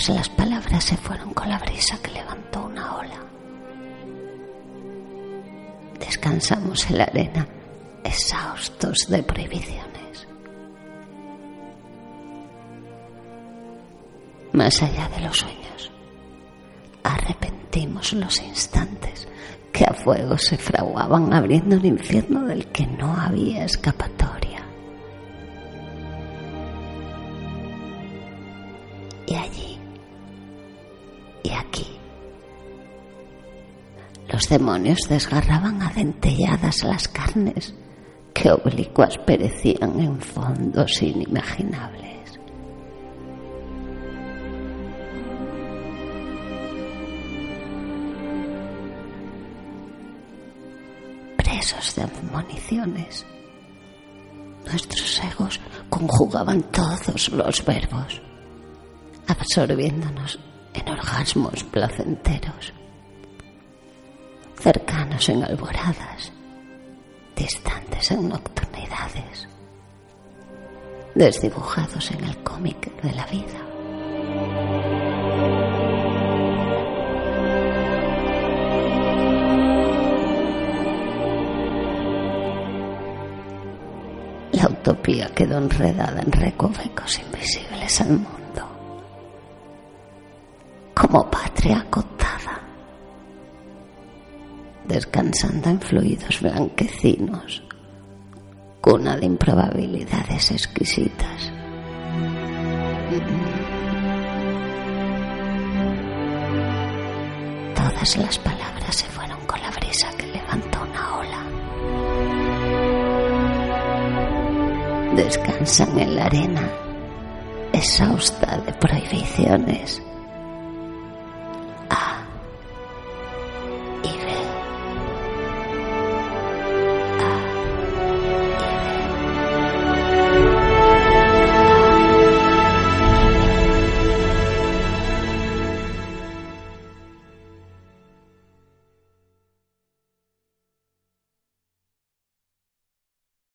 Todas las palabras se fueron con la brisa que levantó una ola. Descansamos en la arena, exhaustos de prohibiciones. Más allá de los sueños, arrepentimos los instantes que a fuego se fraguaban abriendo un infierno del que no había escapatoria. Y allí, y aquí, los demonios desgarraban adentelladas las carnes que oblicuas perecían en fondos inimaginables. Presos de admoniciones, nuestros egos conjugaban todos los verbos, absorbiéndonos en orgasmos placenteros, cercanos en alboradas, distantes en nocturnidades, desdibujados en el cómic de la vida. La utopía quedó enredada en recovecos invisibles al mundo, como patria acotada, descansando en fluidos blanquecinos, cuna de improbabilidades exquisitas. Todas las palabras se fueron con la brisa que levantó una ola. descansan en la arena, exhausta de prohibiciones,